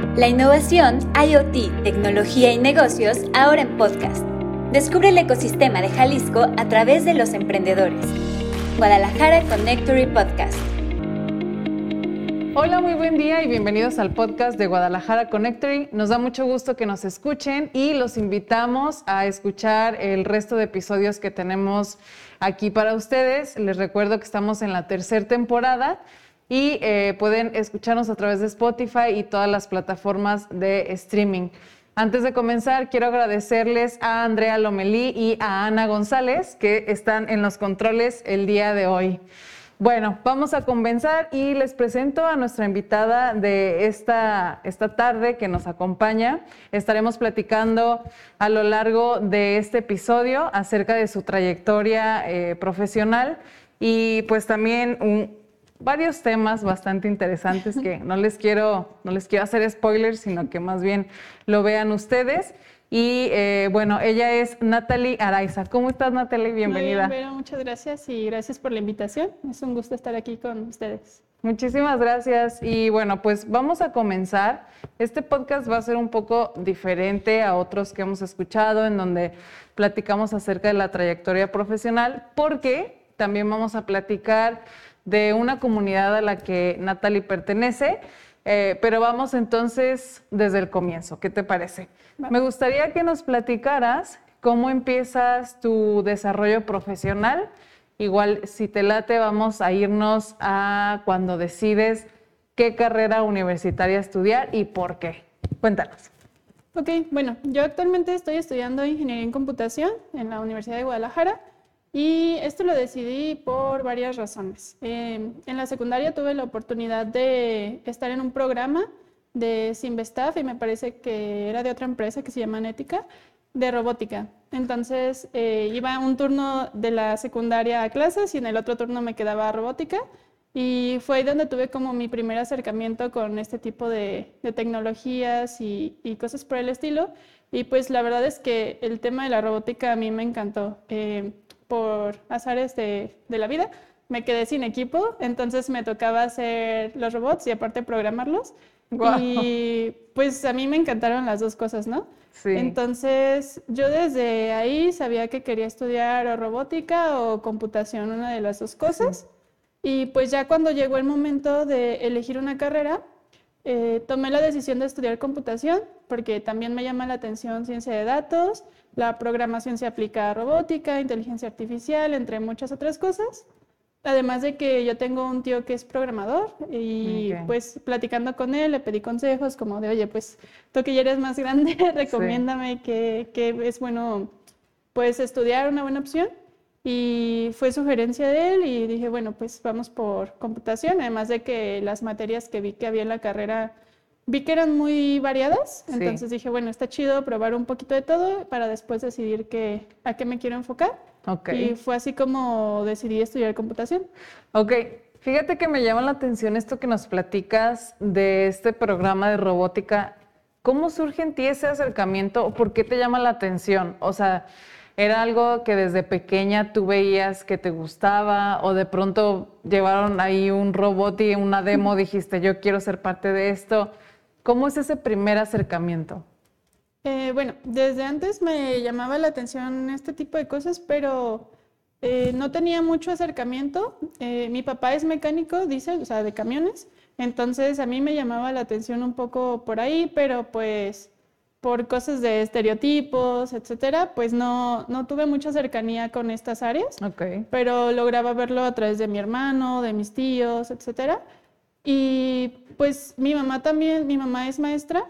La innovación, IoT, tecnología y negocios ahora en podcast. Descubre el ecosistema de Jalisco a través de los emprendedores. Guadalajara Connectory Podcast. Hola, muy buen día y bienvenidos al podcast de Guadalajara Connectory. Nos da mucho gusto que nos escuchen y los invitamos a escuchar el resto de episodios que tenemos aquí para ustedes. Les recuerdo que estamos en la tercera temporada y eh, pueden escucharnos a través de Spotify y todas las plataformas de streaming. Antes de comenzar, quiero agradecerles a Andrea Lomelí y a Ana González que están en los controles el día de hoy. Bueno, vamos a comenzar y les presento a nuestra invitada de esta, esta tarde que nos acompaña. Estaremos platicando a lo largo de este episodio acerca de su trayectoria eh, profesional y pues también un, varios temas bastante interesantes que no les quiero, no les quiero hacer spoilers, sino que más bien lo vean ustedes. Y eh, bueno, ella es Natalie Araiza. ¿Cómo estás, Natalie? Bienvenida. Muy bien, muchas gracias y gracias por la invitación. Es un gusto estar aquí con ustedes. Muchísimas gracias. Y bueno, pues vamos a comenzar. Este podcast va a ser un poco diferente a otros que hemos escuchado, en donde platicamos acerca de la trayectoria profesional, porque también vamos a platicar de una comunidad a la que Natalie pertenece. Eh, pero vamos entonces desde el comienzo. ¿Qué te parece? Me gustaría que nos platicaras cómo empiezas tu desarrollo profesional. Igual, si te late, vamos a irnos a cuando decides qué carrera universitaria estudiar y por qué. Cuéntanos. Ok, bueno, yo actualmente estoy estudiando ingeniería en computación en la Universidad de Guadalajara. Y esto lo decidí por varias razones. Em, en la secundaria tuve la oportunidad de estar en un programa de Simvestaff y me parece que era de otra empresa que se llama Nética, de robótica. Entonces eh, iba un turno de la secundaria a clases y en el otro turno me quedaba robótica. Y fue ahí donde tuve como mi primer acercamiento con este tipo de, tecnologías y, cosas por el estilo. Y pues la verdad es que el tema de la robótica a mí me encantó. Em, por azares de, de la vida, me quedé sin equipo, entonces me tocaba hacer los robots y aparte programarlos. Y pues a mí me encantaron las dos cosas, ¿no? Sí. Entonces yo desde ahí sabía que quería estudiar o robótica o computación, una de las dos cosas. Y pues ya cuando llegó el momento de elegir una carrera, eh, tomé la decisión de estudiar computación porque también me llama la atención ciencia de datos, la programación se aplica a robótica, inteligencia artificial, entre muchas otras cosas. Además de que yo tengo un tío que es programador y pues platicando con él le pedí consejos como de, oye, pues tú que ya eres más grande, recomiéndame que, que, es bueno pues estudiar una buena opción. Y fue sugerencia de él y dije, bueno, pues vamos por computación, además de que las materias que vi que había en la carrera vi que eran muy variadas, entonces dije, bueno, está chido probar un poquito de todo para después decidir qué, a qué me quiero enfocar. Y fue así como decidí estudiar computación. Ok, fíjate que me llama la atención esto que nos platicas de este programa de robótica. ¿Cómo surge en ti ese acercamiento o por qué te llama la atención? O sea, ¿Era algo que desde pequeña tú veías que te gustaba o de pronto llevaron ahí un robot y una demo, dijiste, yo quiero ser parte de esto? ¿Cómo es ese primer acercamiento? Eh, bueno, desde antes me llamaba la atención este tipo de cosas, pero eh, no tenía mucho acercamiento. Eh, mi papá es mecánico, dice, o sea, de camiones, entonces a mí me llamaba la atención un poco por ahí, pero pues por cosas de estereotipos, etcétera, pues no, no tuve mucha cercanía con estas áreas, okay. pero lograba verlo a través de mi hermano, de mis tíos, etcétera. Y pues mi mamá también, mi mamá es maestra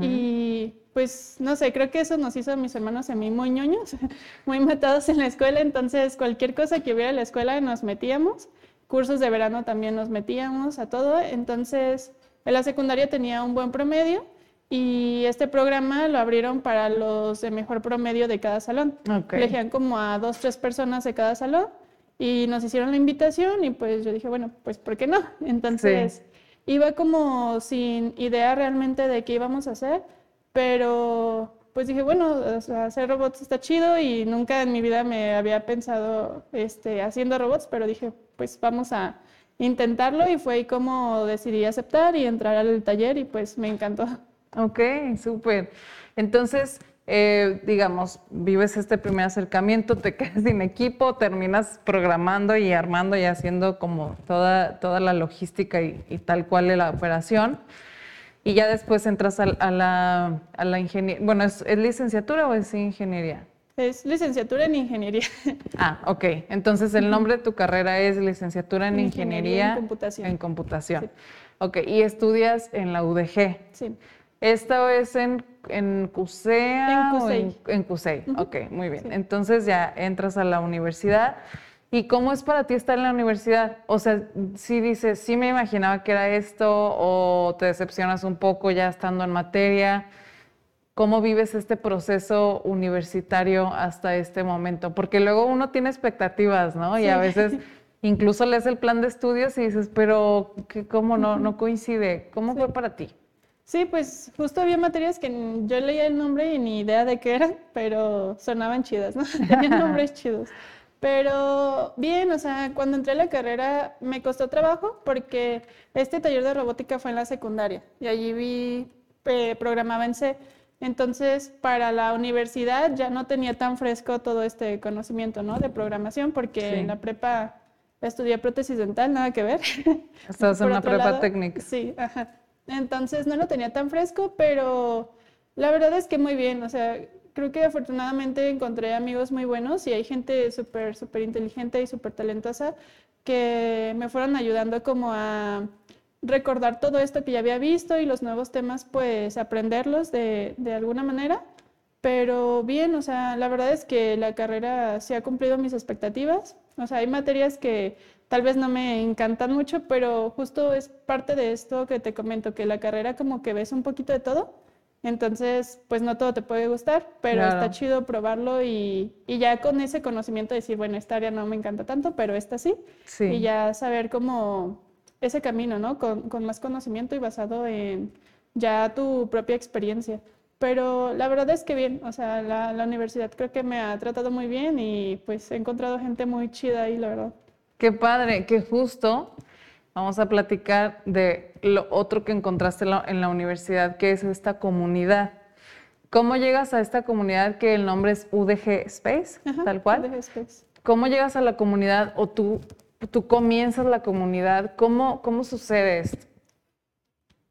y pues no sé, creo que eso nos hizo a mis hermanos y a mí muy ñoños, muy matados en la escuela, entonces cualquier cosa que hubiera en la escuela nos metíamos, cursos de verano también nos metíamos a todo, entonces en la secundaria tenía un buen promedio y este programa lo abrieron para los de mejor promedio de cada salón. Elegían como a dos, tres personas de cada salón y nos hicieron la invitación y pues yo dije, bueno, pues ¿por qué no? Entonces iba como sin idea realmente de qué íbamos a hacer, pero pues dije, bueno, hacer robots está chido y nunca en mi vida me había pensado este, haciendo robots, pero dije, pues vamos a intentarlo y fue ahí como decidí aceptar y entrar al taller y pues me encantó. Ok, súper. Entonces, eh, digamos, vives este primer acercamiento, te quedas sin equipo, terminas programando y armando y haciendo como toda, toda la logística y, tal cual de la operación. Y ya después entras a, la, a la ingeniería. Bueno, ¿es, licenciatura o es ingeniería? Es licenciatura en ingeniería. Ah, ok. Entonces el nombre de tu carrera es licenciatura en, ingeniería, en computación. En computación. Ok, y estudias en la UDG. Sí. ¿Esto es en, en CUSEA? En CUSEI. en, CUSEI, ok, muy bien. Entonces ya entras a la universidad. ¿Y cómo es para ti estar en la universidad? O sea, si dices, sí me imaginaba que era esto, o te decepcionas un poco ya estando en materia. ¿Cómo vives este proceso universitario hasta este momento? Porque luego uno tiene expectativas, ¿no? Y a veces incluso lees el plan de estudios y dices, pero ¿cómo no, no coincide? ¿Cómo fue para ti? Sí, pues justo había materias que yo leía el nombre y ni idea de qué eran, pero sonaban chidas, ¿no? Tenían nombres chidos. Pero bien, o sea, cuando entré a la carrera me costó trabajo porque este taller de robótica fue en la secundaria y allí vi, eh, programaba en C. Entonces, para la universidad ya no tenía tan fresco todo este conocimiento, ¿no? De programación, porque en la prepa estudié prótesis dental, nada que ver. Estás en una prepa técnica. Sí, ajá. Entonces no lo tenía tan fresco, pero la verdad es que muy bien, o sea, creo que afortunadamente encontré amigos muy buenos y hay gente súper, súper inteligente y súper talentosa que me fueron ayudando como a recordar todo esto que ya había visto y los nuevos temas, pues aprenderlos de, de alguna manera. Pero bien, o sea, la verdad es que la carrera sí ha cumplido mis expectativas. O sea, hay materias que tal vez no me encantan mucho, pero justo es parte de esto que te comento, que la carrera como que ves un poquito de todo. Entonces, pues no todo te puede gustar, pero está chido probarlo y, y, ya con ese conocimiento decir, bueno, esta área no me encanta tanto, pero esta sí. sí. Y ya saber cómo ese camino, ¿no? Con, con, más conocimiento y basado en ya tu propia experiencia. Pero la verdad es que bien, o sea, la, la universidad creo que me ha tratado muy bien y pues he encontrado gente muy chida ahí, la verdad. Qué padre, qué justo. Vamos a platicar de lo otro que encontraste en la, universidad, que es esta comunidad. ¿Cómo llegas a esta comunidad que el nombre es UDG Space, tal cual? UDG Space. ¿Cómo llegas a la comunidad o tú, tú comienzas la comunidad? ¿Cómo, cómo sucede esto?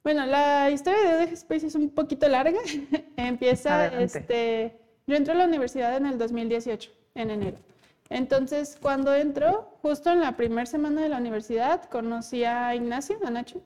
Bueno, la historia de UDG Space es un poquito larga. Empieza, este, yo entré a la universidad en el 2018, en enero. Entonces, cuando entro, justo en la primera semana de la universidad, conocí a Ignacio, a Nacho,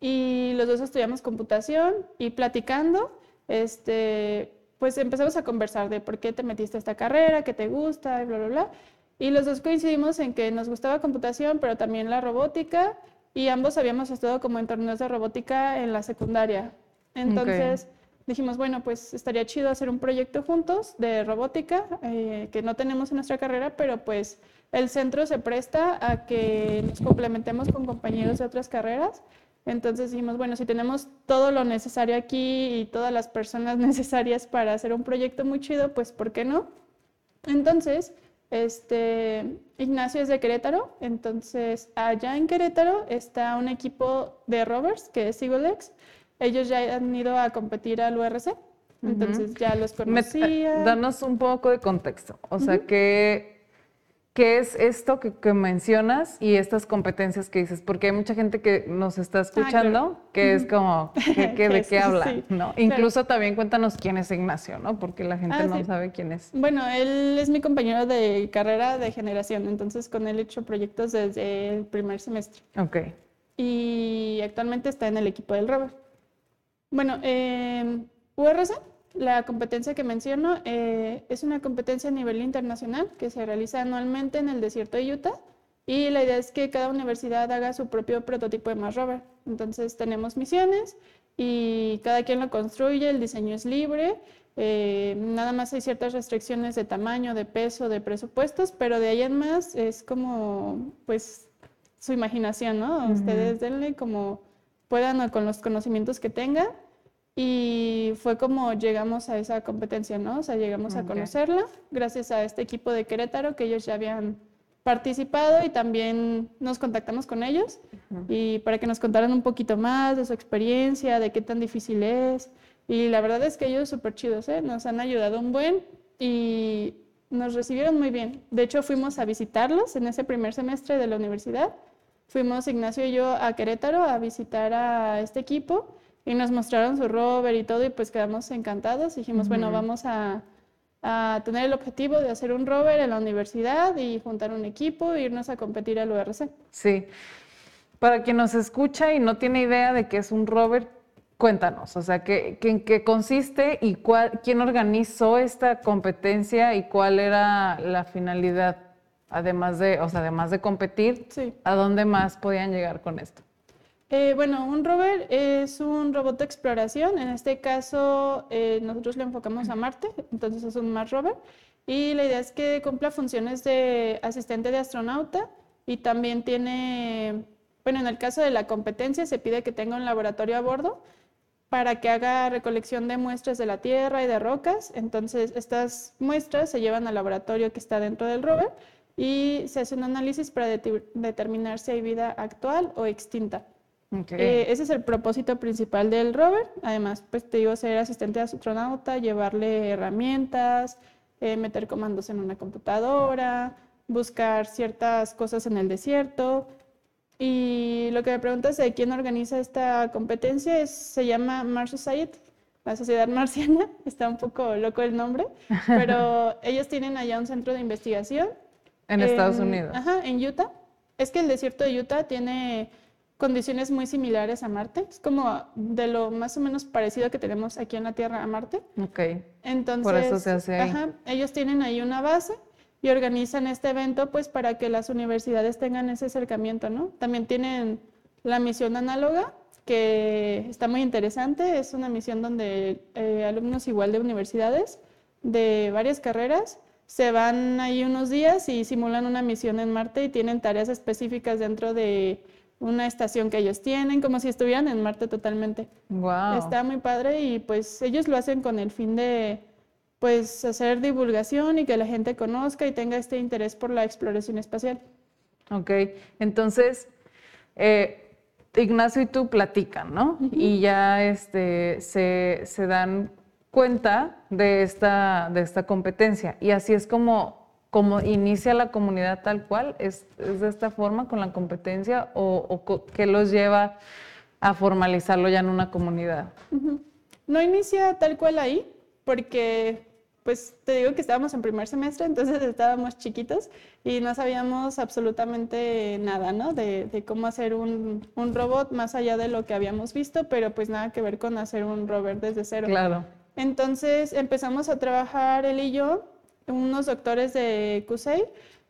y los dos estudiamos computación y platicando, este, pues empezamos a conversar de por qué te metiste a esta carrera, qué te gusta, y bla, bla, bla. Y los dos coincidimos en que nos gustaba computación, pero también la robótica, y ambos habíamos estado como en torneos de robótica en la secundaria. Entonces dijimos, bueno, pues estaría chido hacer un proyecto juntos de robótica, eh, que no tenemos en nuestra carrera, pero pues el centro se presta a que nos complementemos con compañeros de otras carreras. Entonces dijimos, bueno, si tenemos todo lo necesario aquí y todas las personas necesarias para hacer un proyecto muy chido, pues ¿por qué no? Entonces, este, Ignacio es de Querétaro, entonces allá en Querétaro está un equipo de rovers que es EagleX, ellos ya han ido a competir al URC, entonces ya los conocía. danos un poco de contexto, o sea, ¿qué, ¿qué, es esto que, mencionas y estas competencias que dices? Porque hay mucha gente que nos está ah, escuchando que es como, ¿qué, ¿de qué habla? ¿no? Incluso también cuéntanos quién es Ignacio, ¿no? Porque la gente ah, no sabe quién es. Bueno, él es mi compañero de carrera de generación, entonces con él he hecho proyectos desde el primer semestre. Ok. Y actualmente está en el equipo del Robert. Bueno, eh, URC, la competencia que menciono, eh, es una competencia a nivel internacional que se realiza anualmente en el desierto de Utah y la idea es que cada universidad haga su propio prototipo de Mars Rover. Entonces tenemos misiones y cada quien lo construye, el diseño es libre, eh, nada más hay ciertas restricciones de tamaño, de peso, de presupuestos, pero de ahí en más es como, pues, su imaginación, ¿no? Ustedes denle como puedan con los conocimientos que tengan. Y fue como llegamos a esa competencia, ¿no? O sea, llegamos a conocerla gracias a este equipo de Querétaro que ellos ya habían participado y también nos contactamos con ellos y para que nos contaran un poquito más de su experiencia, de qué tan difícil es. Y la verdad es que ellos súper chidos, ¿eh? nos han ayudado un buen y nos recibieron muy bien. De hecho, fuimos a visitarlos en ese primer semestre de la universidad. Fuimos Ignacio y yo a Querétaro a visitar a este equipo y nos mostraron su rover y todo y pues quedamos encantados. Dijimos, bueno, vamos a a tener el objetivo de hacer un rover en la universidad y juntar un equipo e irnos a competir al URC. Sí. Para quien nos escucha y no tiene idea de qué es un rover, cuéntanos, o sea, ¿qué, en qué consiste y cuál, quién organizó esta competencia y cuál era la finalidad, además de, o sea, además de competir, ¿a dónde más podían llegar con esto? Eh, bueno, un rover es un robot de exploración. En este caso, eh, nosotros le enfocamos a Marte, entonces es un Mars rover. Y la idea es que cumpla funciones de asistente de astronauta y también tiene, bueno, en el caso de la competencia se pide que tenga un laboratorio a bordo para que haga recolección de muestras de la Tierra y de rocas. Entonces, estas muestras se llevan al laboratorio que está dentro del rover y se hace un análisis para determinar si hay vida actual o extinta. Eh, ese es el propósito principal del rover. Además, pues te digo, ser asistente de astronauta, llevarle herramientas, eh, meter comandos en una computadora, buscar ciertas cosas en el desierto. Y lo que me preguntas de quién organiza esta competencia es, se llama Mars Society, la Sociedad Marciana. Está un poco loco el nombre, pero ellos tienen allá un centro de investigación. En Estados Unidos. Ajá, en Utah. Es que el desierto de Utah tiene condiciones muy similares a Marte. Es como de lo más o menos parecido que tenemos aquí en la Tierra a Marte. Ok. Entonces, por eso se hace ahí. Ajá, ellos tienen ahí una base y organizan este evento pues para que las universidades tengan ese acercamiento, ¿no? También tienen la misión análoga que está muy interesante. Es una misión donde eh, alumnos igual de universidades de varias carreras se van ahí unos días y simulan una misión en Marte y tienen tareas específicas dentro de una estación que ellos tienen, como si estuvieran en Marte totalmente. Wow. Está muy padre y pues ellos lo hacen con el fin de pues hacer divulgación y que la gente conozca y tenga este interés por la exploración espacial. Ok, entonces eh, Ignacio y tú platican, ¿no? Y ya este, se, se, dan cuenta de esta, de esta competencia y así es como ¿Cómo inicia la comunidad tal cual? ¿Es, de esta forma con la competencia o, qué los lleva a formalizarlo ya en una comunidad? No inicia tal cual ahí, porque pues te digo que estábamos en primer semestre, entonces estábamos chiquitos y no sabíamos absolutamente nada, ¿no? De, cómo hacer un, un, robot más allá de lo que habíamos visto, pero pues nada que ver con hacer un rover desde cero. Claro. Entonces empezamos a trabajar él y yo unos doctores de CUSEI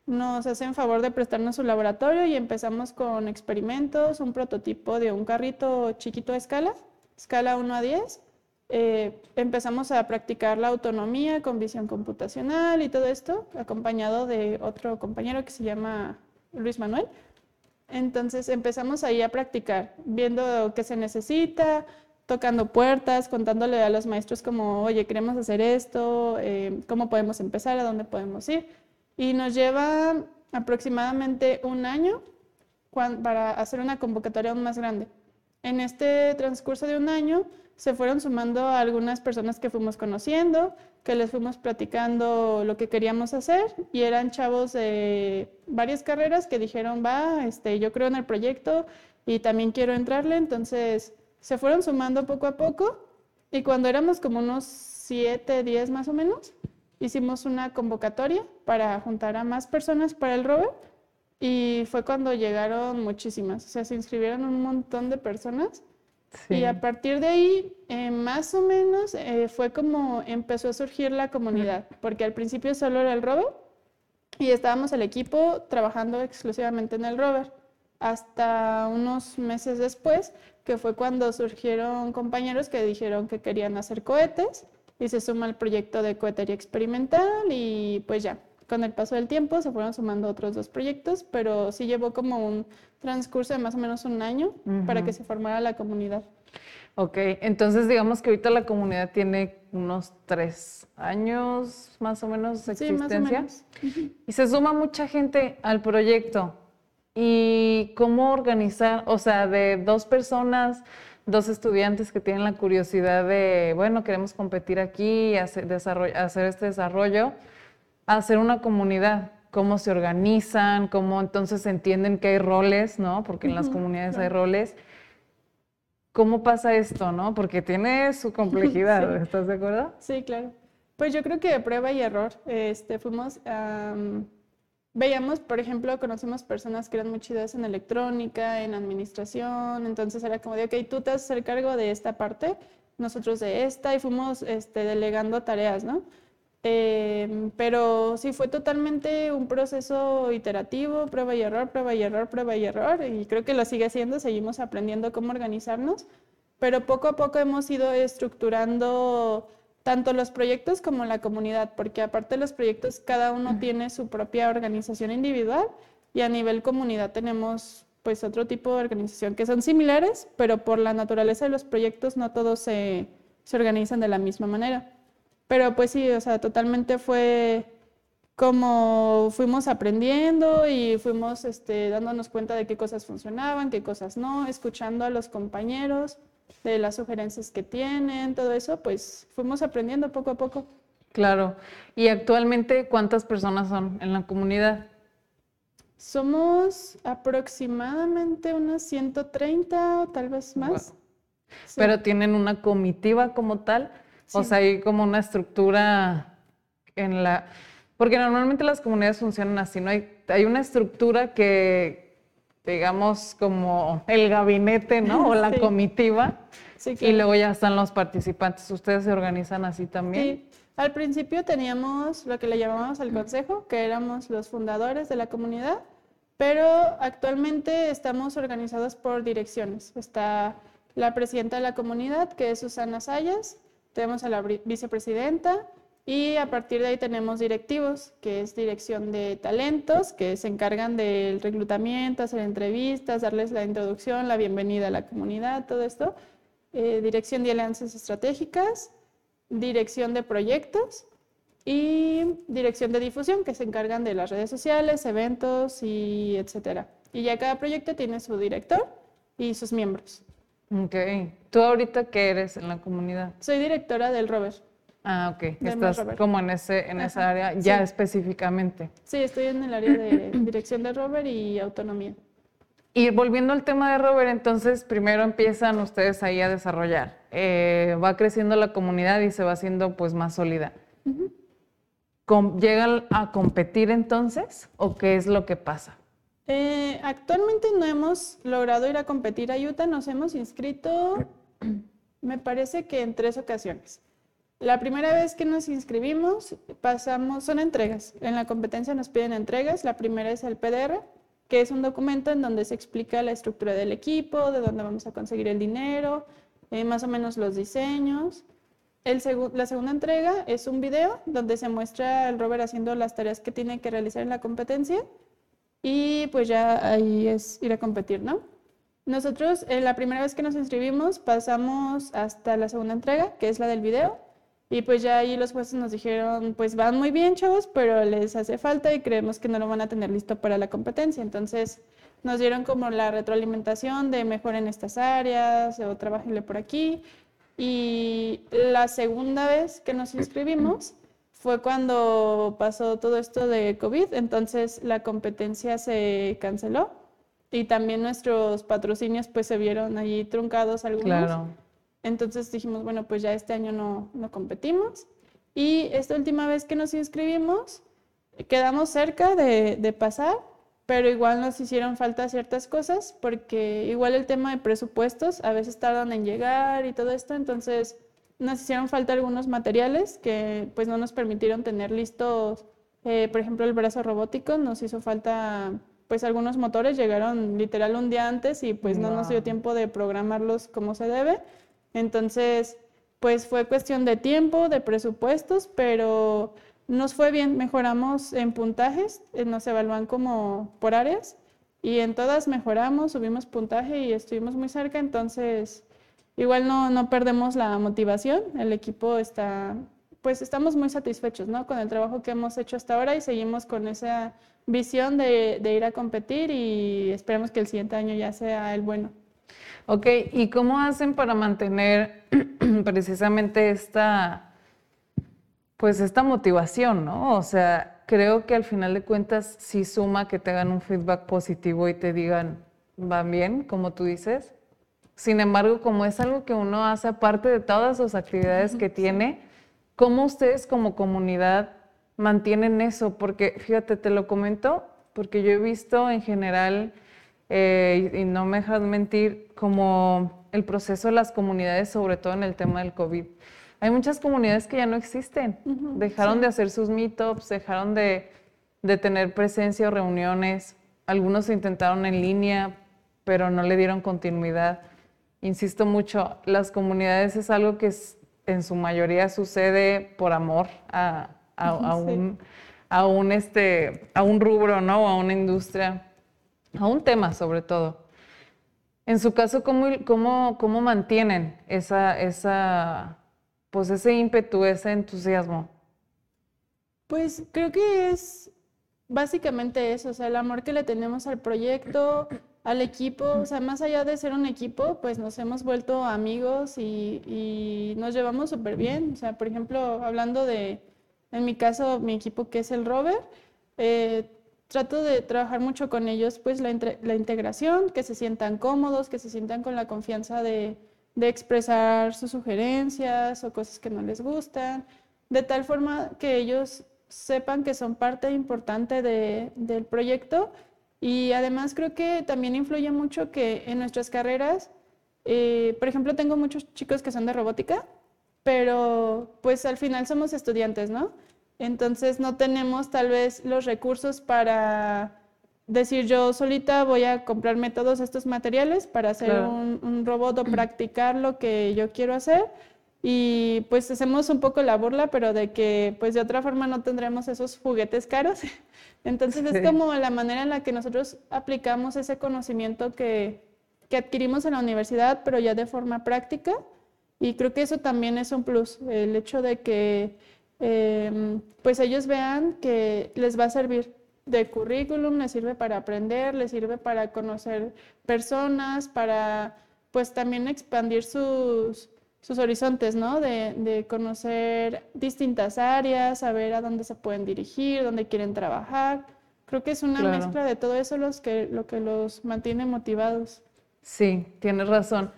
nos hacen favor de prestarnos su laboratorio y empezamos con experimentos, un prototipo de un carrito chiquito a escala, escala 1 a 10. Eh, empezamos a practicar la autonomía con visión computacional y todo esto, acompañado de otro compañero que se llama Luis Manuel. Entonces empezamos ahí a practicar, viendo qué se necesita, tocando puertas, contándole a los maestros como, oye, queremos hacer esto, eh, cómo podemos empezar, a dónde podemos ir. Y nos lleva aproximadamente un año para hacer una convocatoria aún más grande. En este transcurso de un año se fueron sumando algunas personas que fuimos conociendo, que les fuimos platicando lo que queríamos hacer y eran chavos de varias carreras que dijeron, va, este, yo creo en el proyecto y también quiero entrarle, entonces se fueron sumando poco a poco y cuando éramos como unos 7, 10 más o menos, hicimos una convocatoria para juntar a más personas para el rover y fue cuando llegaron muchísimas, o sea, se inscribieron un montón de personas y a partir de ahí, eh, más o menos, eh, fue como empezó a surgir la comunidad, porque al principio solo era el rover y estábamos el equipo trabajando exclusivamente en el rover hasta unos meses después, que fue cuando surgieron compañeros que dijeron que querían hacer cohetes y se suma el proyecto de cohetería experimental y pues ya, con el paso del tiempo se fueron sumando otros dos proyectos, pero sí llevó como un transcurso de más o menos un año para que se formara la comunidad. Ok, entonces digamos que ahorita la comunidad tiene unos tres años más o menos de existencia. Y se suma mucha gente al proyecto. ¿Y cómo organizar, o sea, de dos personas, dos estudiantes que tienen la curiosidad de, bueno, queremos competir aquí, hacer, hacer este desarrollo, hacer una comunidad? ¿Cómo se organizan? ¿Cómo entonces entienden que hay roles, no? Porque en las comunidades hay roles. ¿Cómo pasa esto, no? Porque tiene su complejidad, ¿estás de acuerdo? Sí, claro. Pues yo creo que de prueba y error, este, fuimos Veíamos, por ejemplo, conocimos personas que eran muy chidas en electrónica, en administración, entonces era como de, ok, tú te a hacer cargo de esta parte, nosotros de esta, y fuimos este, delegando tareas, ¿no? Em, pero sí fue totalmente un proceso iterativo, prueba y error, prueba y error, prueba y error, y creo que lo sigue siendo, seguimos aprendiendo cómo organizarnos, pero poco a poco hemos ido estructurando tanto los proyectos como la comunidad, porque aparte de los proyectos, cada uno tiene su propia organización individual y a nivel comunidad tenemos pues otro tipo de organización que son similares, pero por la naturaleza de los proyectos no todos se, se organizan de la misma manera. Pero pues sí, o sea, totalmente fue como fuimos aprendiendo y fuimos este, dándonos cuenta de qué cosas funcionaban, qué cosas no, escuchando a los compañeros de las sugerencias que tienen, todo eso, pues fuimos aprendiendo poco a poco. Claro. ¿Y actualmente cuántas personas son en la comunidad? Somos aproximadamente unas 130 o tal vez más. Pero tienen una comitiva como tal, o sea, hay como una estructura en la... Porque normalmente las comunidades funcionan así, ¿no? Hay, hay una estructura que, digamos, como el gabinete, ¿no? O la comitiva. Sí, Y luego ya están los participantes. ¿Ustedes se organizan así también? Sí. Al principio teníamos lo que le llamábamos el consejo, que éramos los fundadores de la comunidad, pero actualmente estamos organizados por direcciones. Está la presidenta de la comunidad, que es Susana Sayas, tenemos a la vicepresidenta, y a partir de ahí tenemos directivos, que es dirección de talentos, que se encargan del reclutamiento, hacer entrevistas, darles la introducción, la bienvenida a la comunidad, todo esto. Eh, dirección de alianzas estratégicas, dirección de proyectos y dirección de difusión, que se encargan de las redes sociales, eventos y etcétera. Y ya cada proyecto tiene su director y sus miembros. Ok. ¿Tú ahorita qué eres en la comunidad? Soy directora del Robert. Ah, ok. Estás como en, ese, en esa área ya específicamente. Sí, estoy en el área de dirección de rover y autonomía. Y volviendo al tema de rover, entonces primero empiezan ustedes ahí a desarrollar. Eh, va creciendo la comunidad y se va haciendo pues más sólida. ¿Llegan a competir entonces o qué es lo que pasa? Eh, actualmente no hemos logrado ir a competir a Utah, nos hemos inscrito, me parece que en tres ocasiones. La primera vez que nos inscribimos, pasamos, son entregas. En la competencia nos piden entregas. La primera es el PDR, que es un documento en donde se explica la estructura del equipo, de dónde vamos a conseguir el dinero, eh, más o menos los diseños. El la segunda entrega es un video donde se muestra al rover haciendo las tareas que tiene que realizar en la competencia y pues ya ahí es ir a competir, ¿no? Nosotros, la primera vez que nos inscribimos, pasamos hasta la segunda entrega, que es la del video, y pues ya ahí los jueces nos dijeron, pues van muy bien, chavos, pero les hace falta y creemos que no lo van a tener listo para la competencia. Entonces nos dieron como la retroalimentación de mejoren estas áreas o trabajenle por aquí. Y la segunda vez que nos inscribimos fue cuando pasó todo esto de COVID, entonces la competencia se canceló y también nuestros patrocinios pues se vieron allí truncados algunos. Claro. Entonces dijimos, bueno, pues ya este año no, no competimos. Y esta última vez que nos inscribimos, quedamos cerca de, de, pasar, pero igual nos hicieron falta ciertas cosas, porque igual el tema de presupuestos a veces tardan en llegar y todo esto, entonces nos hicieron falta algunos materiales que pues no nos permitieron tener listos, eh, por ejemplo el brazo robótico, nos hizo falta pues algunos motores llegaron literal un día antes y pues no nos dio tiempo de programarlos como se debe. Entonces, pues fue cuestión de tiempo, de presupuestos, pero nos fue bien, mejoramos en puntajes, eh, nos evalúan como por áreas y en todas mejoramos, subimos puntaje y estuvimos muy cerca, entonces igual no, no perdemos la motivación, el equipo está, pues estamos muy satisfechos, ¿no? Con el trabajo que hemos hecho hasta ahora y seguimos con esa visión de, de ir a competir y esperemos que el siguiente año ya sea el bueno. Ok, ¿y cómo hacen para mantener precisamente esta, pues esta motivación, ¿no? O sea, creo que al final de cuentas sí suma que te hagan un feedback positivo y te digan, van bien, como tú dices. Sin embargo, como es algo que uno hace aparte de todas sus actividades que tiene, ¿cómo ustedes como comunidad mantienen eso? Porque fíjate, te lo comento, porque yo he visto en general, eh, y no me dejas mentir, como el proceso de las comunidades, sobre todo en el tema del COVID. Hay muchas comunidades que ya no existen, dejaron de hacer sus meetups, dejaron de, de tener presencia o reuniones, algunos se intentaron en línea, pero no le dieron continuidad. Insisto mucho, las comunidades es algo que en su mayoría sucede por amor a, un, a, un, este, a un rubro, ¿no? A una industria, a un tema sobre todo. En su caso, ¿cómo, cómo, cómo mantienen esa, esa, pues ese ímpetu, ese entusiasmo? Pues creo que es básicamente eso, o sea, el amor que le tenemos al proyecto, al equipo, o sea, más allá de ser un equipo, pues nos hemos vuelto amigos y, nos llevamos súper bien. O sea, por ejemplo, hablando de, en mi caso, mi equipo que es el Rover, eh, trato de trabajar mucho con ellos, pues la, la, integración, que se sientan cómodos, que se sientan con la confianza de, de, expresar sus sugerencias o cosas que no les gustan, de tal forma que ellos sepan que son parte importante de, del proyecto y además creo que también influye mucho que en nuestras carreras, eh, por ejemplo, tengo muchos chicos que son de robótica, pero pues al final somos estudiantes, ¿no? Entonces no tenemos tal vez los recursos para decir yo solita voy a comprarme todos estos materiales para hacer un, un, robot o practicar lo que yo quiero hacer. Y pues hacemos un poco la burla, pero de que pues de otra forma no tendremos esos juguetes caros. Entonces es como la manera en la que nosotros aplicamos ese conocimiento que, que, adquirimos en la universidad, pero ya de forma práctica. Y creo que eso también es un plus, el hecho de que em, pues ellos vean que les va a servir de currículum, les sirve para aprender, les sirve para conocer personas, para pues también expandir sus, sus horizontes, ¿no? De, conocer distintas áreas, saber a dónde se pueden dirigir, dónde quieren trabajar. Creo que es una mezcla de todo eso los que, lo que los mantiene motivados. Sí, tienes razón.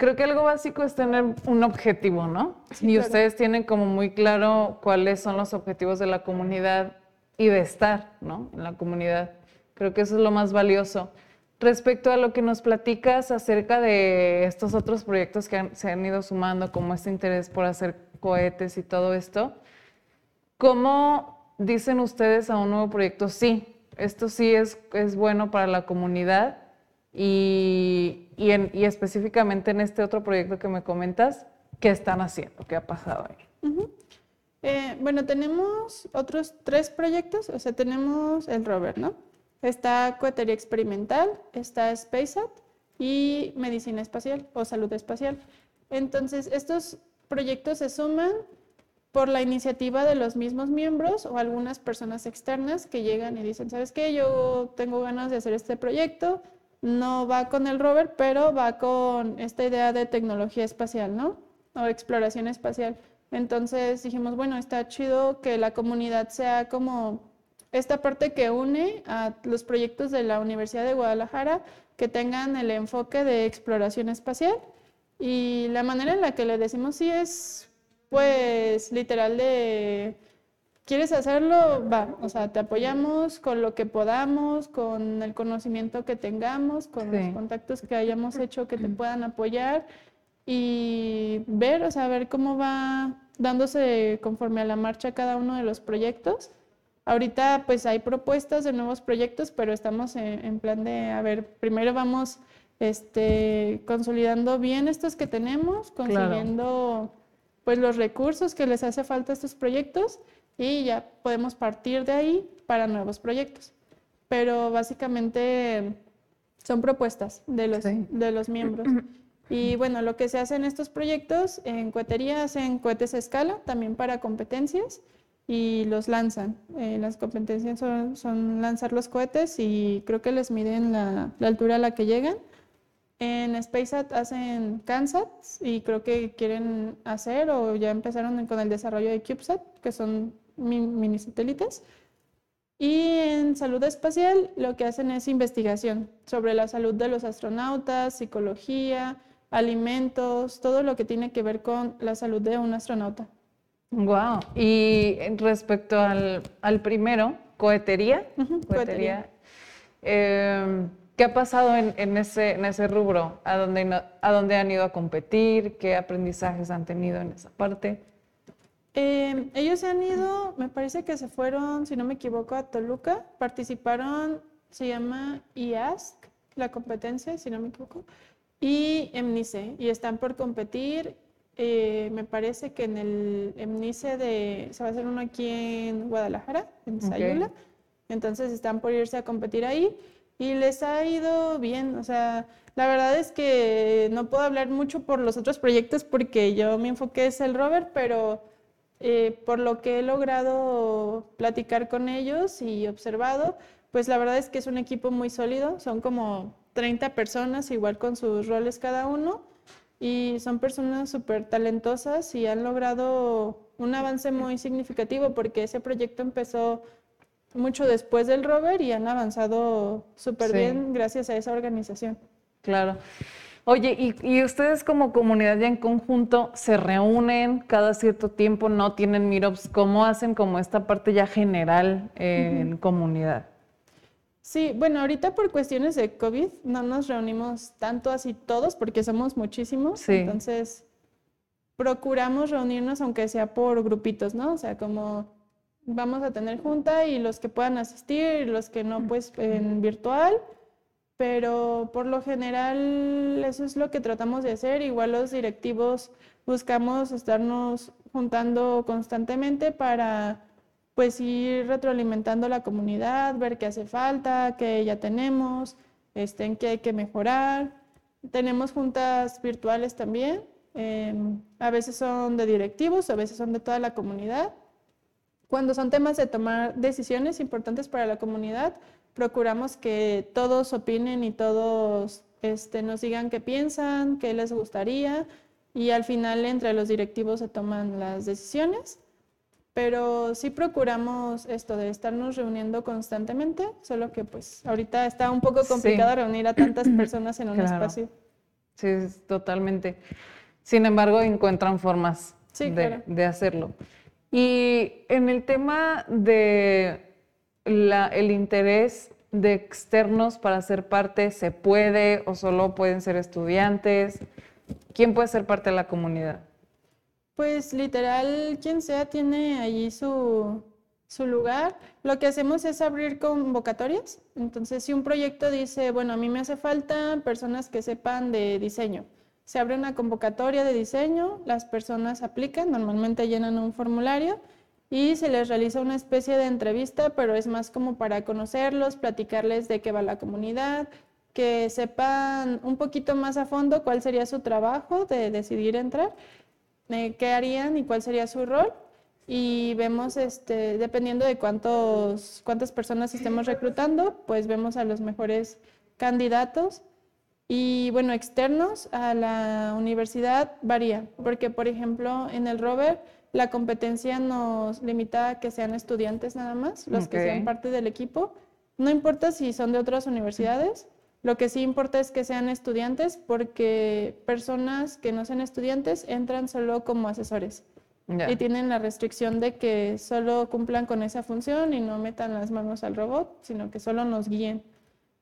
Creo que algo básico es tener un objetivo, ¿no? y ustedes tienen como muy claro cuáles son los objetivos de la comunidad y de estar, ¿no? En la comunidad. Creo que eso es lo más valioso. Respecto a lo que nos platicas acerca de estos otros proyectos que se han ido sumando, como este interés por hacer cohetes y todo esto, ¿cómo dicen ustedes a un nuevo proyecto? Sí, esto sí es, es bueno para la comunidad y, y, y, específicamente en este otro proyecto que me comentas, ¿qué están haciendo? ¿Qué ha pasado ahí? Eh, bueno, tenemos otros tres proyectos, o sea, tenemos el rover, ¿no? Está cohetería experimental, está SpaceAt y medicina espacial o salud espacial. Entonces, estos proyectos se suman por la iniciativa de los mismos miembros o algunas personas externas que llegan y dicen, ¿sabes qué? Yo tengo ganas de hacer este proyecto, no va con el rover, pero va con esta idea de tecnología espacial, ¿no? O exploración espacial. Entonces dijimos, bueno, está chido que la comunidad sea como esta parte que une a los proyectos de la Universidad de Guadalajara que tengan el enfoque de exploración espacial y la manera en la que le decimos sí es pues literal de ¿Quieres hacerlo? Va, o sea, te apoyamos con lo que podamos, con el conocimiento que tengamos, con los contactos que hayamos hecho que te puedan apoyar y ver, o sea, ver cómo va dándose conforme a la marcha cada uno de los proyectos Ahorita pues hay propuestas de nuevos proyectos, pero estamos en, plan de, a ver, primero vamos este, consolidando bien estos que tenemos, consiguiendo pues los recursos que les hace falta a estos proyectos y ya podemos partir de ahí para nuevos proyectos. Pero básicamente son propuestas de los, de los miembros. Y bueno, lo que se hace en estos proyectos, en cohetería hacen cohetes a escala, también para competencias, y los lanzan. Eh, las competencias son, lanzar los cohetes y creo que les miden la, altura a la que llegan. En SpaceSat hacen CanSats y creo que quieren hacer o ya empezaron con el desarrollo de CubeSat, que son mini satélites. Y en salud espacial lo que hacen es investigación sobre la salud de los astronautas, psicología, alimentos, todo lo que tiene que ver con la salud de un astronauta. Wow. Y respecto al, primero, cohetería, cohetería, em, ¿qué ha pasado en, ese, en ese rubro? ¿A dónde, ¿A dónde han ido a competir? ¿Qué aprendizajes han tenido en esa parte? Em, ellos se han ido, me parece que se fueron, si no me equivoco, a Toluca. Participaron, se llama IASC, la competencia, si no me equivoco, y EMNICE, y están por competir eh, me parece que en el EMNICE de, se va a hacer uno aquí en Guadalajara, en Sayula. Entonces están por irse a competir ahí y les ha ido bien. O sea, la verdad es que no puedo hablar mucho por los otros proyectos porque yo mi enfoque es el rover, pero eh, por lo que he logrado platicar con ellos y observado, pues la verdad es que es un equipo muy sólido. Son como 30 personas, igual con sus roles cada uno y son personas súper talentosas y han logrado un avance muy significativo porque ese proyecto empezó mucho después del rover y han avanzado súper bien gracias a esa organización. Claro. Oye, ¿y, ustedes como comunidad ya en conjunto se reúnen cada cierto tiempo? ¿No tienen meetups? ¿Cómo hacen como esta parte ya general en comunidad? Sí, bueno, ahorita por cuestiones de COVID no nos reunimos tanto así todos porque somos muchísimos. Entonces, procuramos reunirnos aunque sea por grupitos, ¿no? O sea, como vamos a tener junta y los que puedan asistir, los que no, pues en virtual. Pero por lo general eso es lo que tratamos de hacer. Igual los directivos buscamos estarnos juntando constantemente para pues ir retroalimentando la comunidad, ver qué hace falta, qué ya tenemos, este, en qué hay que mejorar. Tenemos juntas virtuales también, em, a veces son de directivos, a veces son de toda la comunidad. Cuando son temas de tomar decisiones importantes para la comunidad, procuramos que todos opinen y todos este, nos digan qué piensan, qué les gustaría y al final entre los directivos se toman las decisiones pero sí procuramos esto de estarnos reuniendo constantemente, solo que pues ahorita está un poco complicado reunir a tantas personas en un espacio. Sí, totalmente. Sin embargo, encuentran formas de, de, hacerlo. Y en el tema de el interés de externos para ser parte, ¿se puede o solo pueden ser estudiantes? ¿Quién puede ser parte de la comunidad? Pues literal, quien sea tiene allí su, lugar. Lo que hacemos es abrir convocatorias. Entonces, si un proyecto dice, bueno, a mí me hace falta personas que sepan de diseño, se abre una convocatoria de diseño, las personas aplican, normalmente llenan un formulario y se les realiza una especie de entrevista, pero es más como para conocerlos, platicarles de qué va la comunidad, que sepan un poquito más a fondo cuál sería su trabajo de decidir entrar qué harían y cuál sería su rol. Y vemos, este, dependiendo de cuántos, cuántas personas estemos reclutando, pues vemos a los mejores candidatos. Y bueno, externos a la universidad varía, porque por ejemplo en el rover la competencia nos limita a que sean estudiantes nada más, los que sean parte del equipo. No importa si son de otras universidades, lo que sí importa es que sean estudiantes porque personas que no sean estudiantes entran solo como asesores y tienen la restricción de que solo cumplan con esa función y no metan las manos al robot, sino que solo nos guíen.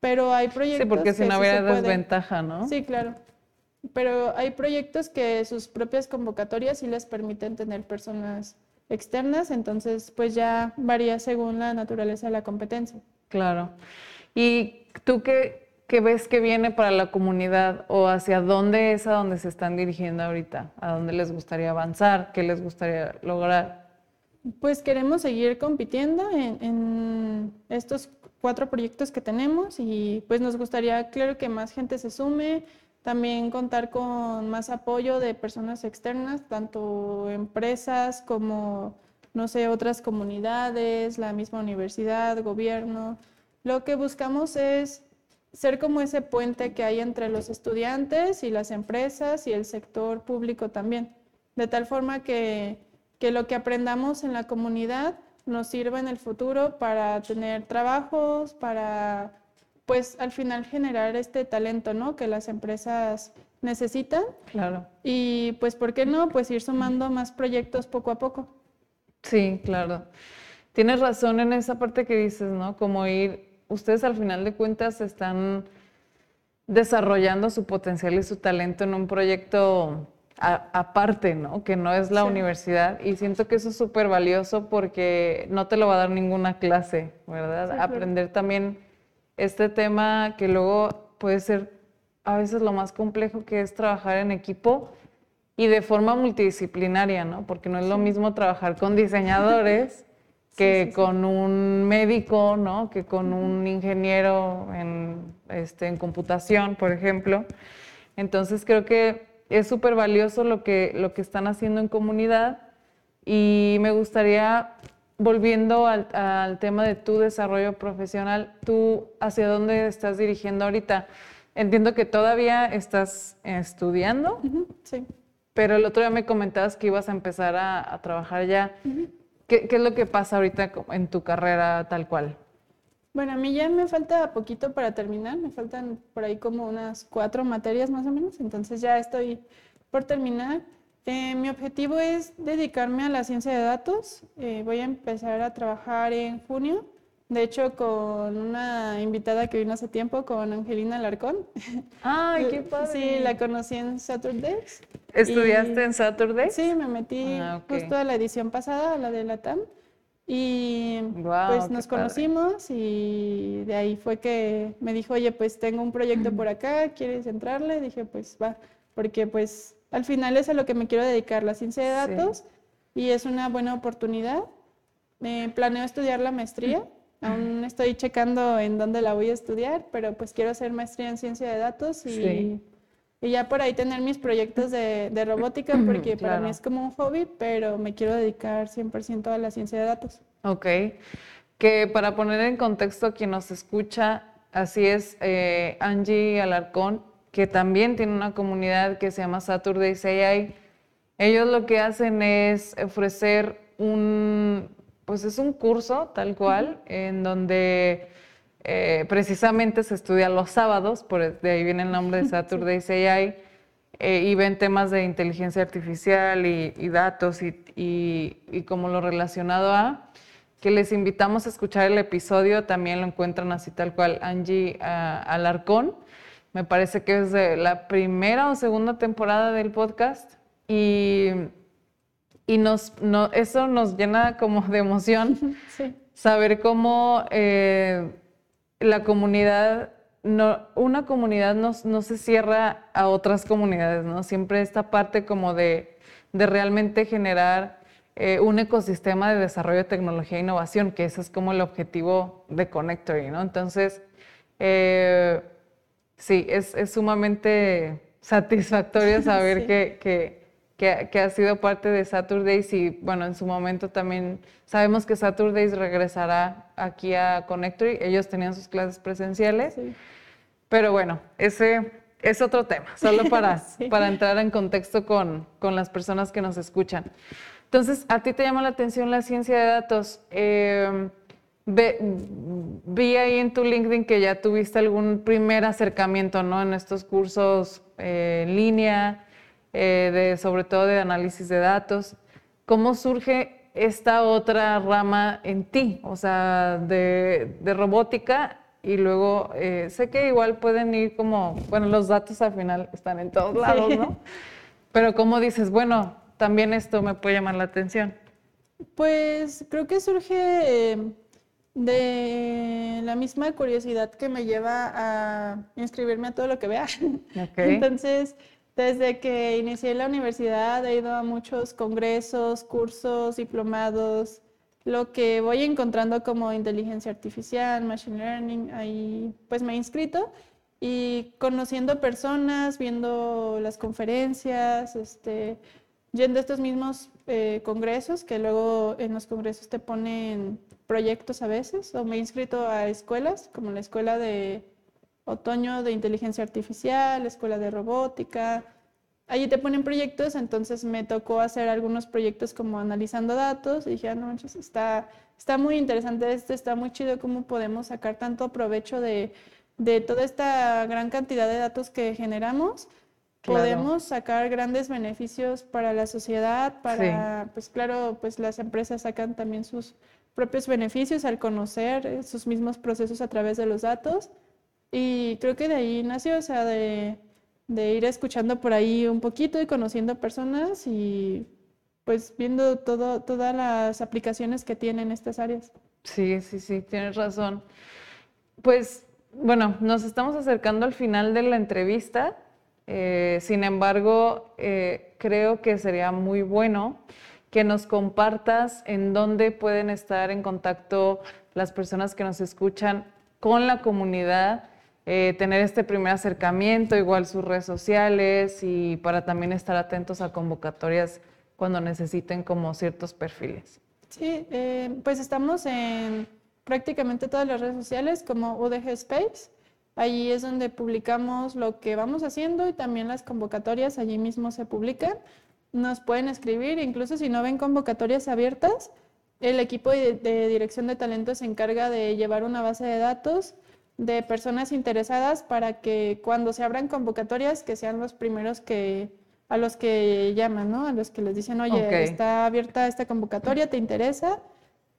Pero hay proyectos... Sí, porque si no habría desventaja, ¿no? Sí, claro. Pero hay proyectos que sus propias convocatorias sí les permiten tener personas externas, entonces pues ya varía según la naturaleza de la competencia. Claro. ¿Y tú qué, ¿Qué ves que viene para la comunidad o hacia dónde es a donde se están dirigiendo ahorita? ¿A dónde les gustaría avanzar? ¿Qué les gustaría lograr? Pues queremos seguir compitiendo en, estos cuatro proyectos que tenemos y pues nos gustaría, claro, que más gente se sume, también contar con más apoyo de personas externas, tanto empresas como, no sé, otras comunidades, la misma universidad, gobierno. Lo que buscamos es ser como ese puente que hay entre los estudiantes y las empresas y el sector público también, de tal forma que, que lo que aprendamos en la comunidad nos sirva en el futuro para tener trabajos, para pues al final generar este talento, ¿no? Que las empresas necesitan. Claro. Y pues, ¿por qué no? Pues ir sumando más proyectos poco a poco. Sí, claro. Tienes razón en esa parte que dices, ¿no? Como ir, ustedes al final de cuentas están desarrollando su potencial y su talento en un proyecto aparte, ¿no? Que no es la universidad. Y siento que eso es súper valioso porque no te lo va a dar ninguna clase, ¿verdad? Aprender también este tema que luego puede ser a veces lo más complejo que es trabajar en equipo y de forma multidisciplinaria, ¿no? Porque no es lo mismo trabajar con diseñadores que con un médico, ¿no? Que con un ingeniero en, este, en computación, por ejemplo. Entonces creo que es súper valioso lo que, lo que están haciendo en comunidad y me gustaría, volviendo al, tema de tu desarrollo profesional, ¿tú hacia dónde estás dirigiendo ahorita? Entiendo que todavía estás estudiando, sí. pero el otro día me comentabas que ibas a empezar a, trabajar ya. ¿Qué, ¿Qué es lo que pasa ahorita en tu carrera tal cual? Bueno, a mí ya me falta poquito para terminar, me faltan por ahí como unas cuatro materias más o menos, entonces ya estoy por terminar. Eh, mi objetivo es dedicarme a la ciencia de datos. Eh, voy a empezar a trabajar en junio, de hecho con una invitada que vino hace tiempo, con Angelina Alarcón. ¡Ay, qué padre! Sí, la conocí en Saturdays. ¿Estudiaste en Saturdays? Sí, me metí ah, justo a la edición pasada, a la de la TAM. Y pues nos conocimos y de ahí fue que me dijo, oye, pues tengo un proyecto por acá, ¿quieres entrarle? Dije, pues va, porque pues al final es a lo que me quiero dedicar, la ciencia de datos, y es una buena oportunidad. Me planeo estudiar la maestría, aún estoy checando en dónde la voy a estudiar, pero pues quiero hacer maestría en ciencia de datos y, y ya por ahí tener mis proyectos de, de robótica, porque para mí es como un hobby, pero me quiero dedicar 100% a la ciencia de datos. Ok, que para poner en contexto a quien nos escucha, así es, eh, Angie Alarcón, que también tiene una comunidad que se llama Saturdays AI. Ellos lo que hacen es ofrecer un, pues es un curso tal cual, en donde eh, precisamente se estudia los sábados, por, de ahí viene el nombre de Saturdays AI, eh, y ven temas de inteligencia artificial y, datos y, y, como lo relacionado a, que les invitamos a escuchar el episodio, también lo encuentran así tal cual, Angie uh, Alarcón, me parece que es de la primera o segunda temporada del podcast, y, y nos, no, eso nos llena como de emoción saber cómo... Eh, la comunidad, no, una comunidad no, se cierra a otras comunidades, ¿no? Siempre esta parte como de, realmente generar eh, un ecosistema de desarrollo de tecnología e innovación, que ese es como el objetivo de Connectory, ¿no? Entonces, eh, sí, es, sumamente satisfactorio saber que que, ha sido parte de Saturdays y bueno, en su momento también sabemos que Saturdays regresará aquí a Connectory. Ellos tenían sus clases presenciales, pero bueno, ese es otro tema, solo para, para entrar en contexto con, con, las personas que nos escuchan. Entonces, a ti te llama la atención la ciencia de datos. Eh, vi ahí en tu LinkedIn que ya tuviste algún primer acercamiento ¿no? en estos cursos eh, en línea. Eh, de, sobre todo de análisis de datos. ¿Cómo surge esta otra rama en ti? O sea, de, robótica y luego eh, sé que igual pueden ir como, bueno, los datos al final están en todos lados, ¿no? Pero ¿cómo dices, bueno, también esto me puede llamar la atención? Pues creo que surge em, de la misma curiosidad que me lleva a inscribirme a todo lo que vea. Entonces, desde que inicié la universidad he ido a muchos congresos, cursos, diplomados, lo que voy encontrando como inteligencia artificial, machine learning, ahí pues me he inscrito y conociendo personas, viendo las conferencias, este, yendo a estos mismos eh, congresos, que luego en los congresos te ponen proyectos a veces, o me he inscrito a escuelas, como la escuela de otoño de inteligencia artificial, la escuela de robótica. Allí te ponen proyectos, entonces me tocó hacer algunos proyectos como analizando datos y dije, ah, no, está, está muy interesante esto, está muy chido cómo podemos sacar tanto provecho de, de toda esta gran cantidad de datos que generamos podemos sacar grandes beneficios para la sociedad, para, pues claro, pues las empresas sacan también sus propios beneficios al conocer eh, sus mismos procesos a través de los datos. Y creo que de ahí nació, o sea, de, de ir escuchando por ahí un poquito y conociendo personas y pues viendo todo, todas las aplicaciones que tienen estas áreas. Sí, sí, sí, tienes razón. Pues bueno, nos estamos acercando al final de la entrevista. Eh, sin embargo, eh, creo que sería muy bueno que nos compartas en dónde pueden estar en contacto las personas que nos escuchan con la comunidad, eh, tener este primer acercamiento, igual sus redes sociales y para también estar atentos a convocatorias cuando necesiten como ciertos perfiles. Sí, pues estamos en prácticamente todas las redes sociales como UDG Space. Allí es donde publicamos lo que vamos haciendo y también las convocatorias allí mismo se publican. Nos pueden escribir, incluso si no ven convocatorias abiertas, el equipo de, dirección de talento se encarga de llevar una base de datos de personas interesadas para que cuando se abran convocatorias, que sean los primeros que a los que llaman, ¿no? A los que les dicen, oye, está abierta esta convocatoria, ¿te interesa?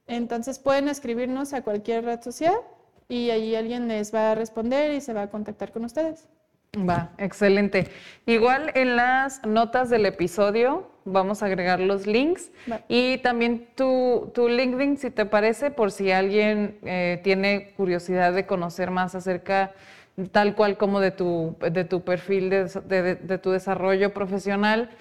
Entonces pueden escribirnos a cualquier red social y ahí alguien les va a responder y se va a contactar con ustedes. Va, excelente. Igual en las notas del episodio vamos a agregar los links y también tu, tu, LinkedIn, si te parece, por si alguien eh, tiene curiosidad de conocer más acerca tal cual como de tu, de tu perfil, de, de, tu desarrollo profesional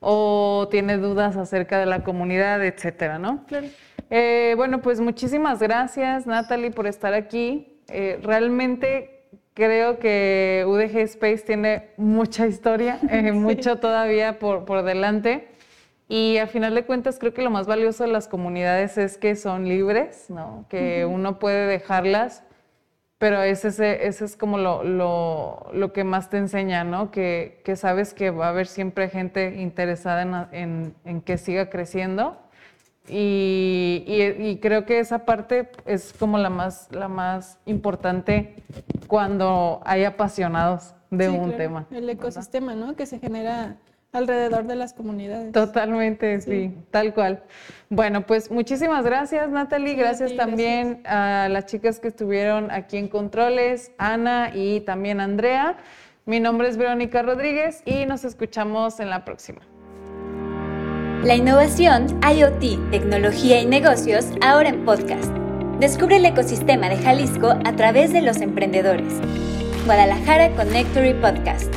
o tiene dudas acerca de la comunidad, etcétera, ¿no? Claro. Eh, bueno, pues muchísimas gracias, Natalie, por estar aquí. Eh, realmente creo que UDG Space tiene mucha historia, eh, mucho todavía por, por delante. Y al final de cuentas, creo que lo más valioso de las comunidades es que son libres, ¿no? Que uno puede dejarlas, pero ese, ese es como lo, lo, lo, que más te enseña, ¿no? Que, que, sabes que va a haber siempre gente interesada en, en, en que siga creciendo y, creo que esa parte es como la más, la más importante cuando hay apasionados de un tema. El ecosistema, ¿no? Que se genera alrededor de las comunidades. Totalmente, sí. tal cual. Bueno, pues muchísimas gracias, Natalie. gracias también a las chicas que estuvieron aquí en Controles, Ana y también Andrea. Mi nombre es Verónica Rodríguez y nos escuchamos en la próxima. La innovación, IoT, tecnología y negocios ahora en podcast. Descubre el ecosistema de Jalisco a través de los emprendedores. Guadalajara Connectory Podcast.